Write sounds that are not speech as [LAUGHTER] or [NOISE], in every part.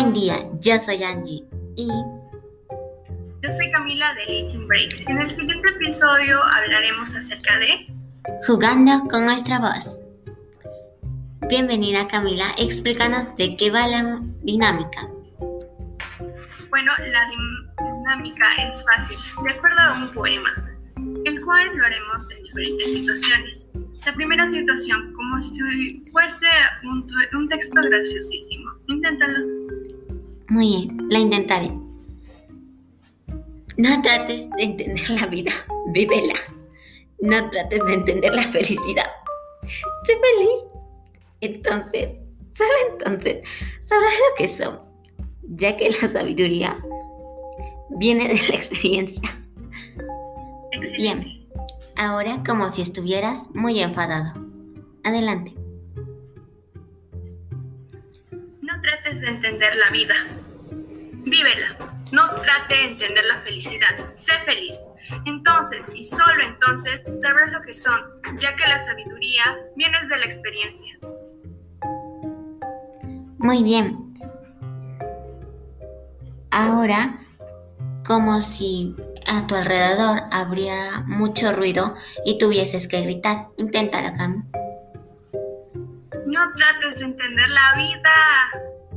Buen día, yo soy Angie y yo soy Camila de Little Break. En el siguiente episodio hablaremos acerca de Jugando con nuestra voz. Bienvenida Camila, explícanos de qué va la dinámica. Bueno, la dinámica es fácil, de acuerdo a un poema, el cual lo haremos en diferentes situaciones. La primera situación, como si fuese un, un texto graciosísimo. Inténtalo. Muy bien, la intentaré. No trates de entender la vida, [LAUGHS] vívela. No trates de entender la felicidad. Sé feliz. Entonces, solo entonces sabrás lo que son, ya que la sabiduría viene de la experiencia. Bien, ahora como si estuvieras muy enfadado. Adelante. No trates de entender la vida, vívela. No trate de entender la felicidad, sé feliz. Entonces, y solo entonces, sabrás lo que son, ya que la sabiduría viene de la experiencia. Muy bien. Ahora, como si a tu alrededor habría mucho ruido y tuvieses que gritar, inténtalo, Cam. No trates de entender la vida,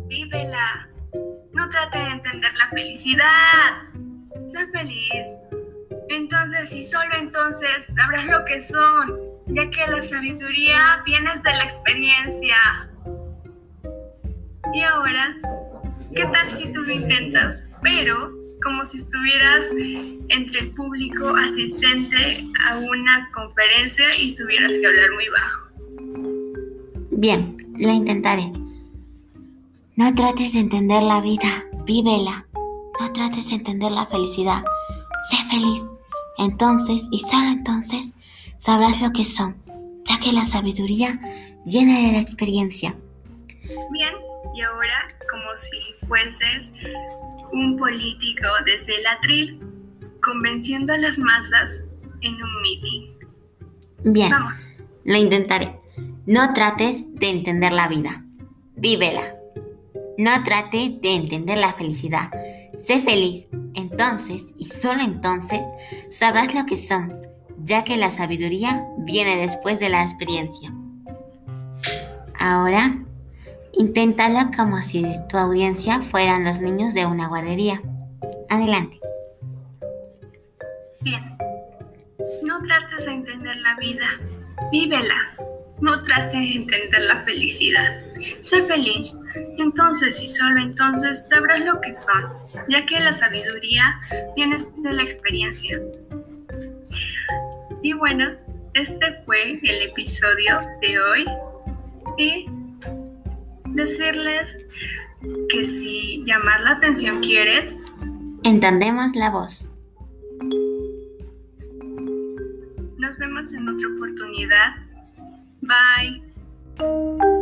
vívela. No trate de entender la felicidad. Sé feliz. Entonces y solo entonces sabrás lo que son, ya que la sabiduría viene de la experiencia. Y ahora, ¿qué tal si tú lo intentas? Pero como si estuvieras entre el público asistente a una conferencia y tuvieras que hablar muy bajo. Bien, la intentaré. No trates de entender la vida, vívela. No trates de entender la felicidad, sé feliz. Entonces, y solo entonces, sabrás lo que son, ya que la sabiduría viene de la experiencia. Bien, y ahora, como si fueses un político desde el atril, convenciendo a las masas en un meeting. Bien, Vamos. lo intentaré. No trates de entender la vida, vívela. No trate de entender la felicidad. Sé feliz. Entonces, y solo entonces, sabrás lo que son, ya que la sabiduría viene después de la experiencia. Ahora, inténtalo como si tu audiencia fueran los niños de una guardería. Adelante. Bien. No trates de entender la vida. Vívela. No trates de entender la felicidad. Sé feliz. Entonces y solo entonces sabrás lo que son, ya que la sabiduría viene de la experiencia. Y bueno, este fue el episodio de hoy. Y decirles que si llamar la atención quieres, entendemos la voz. Nos vemos en otra oportunidad. Bye.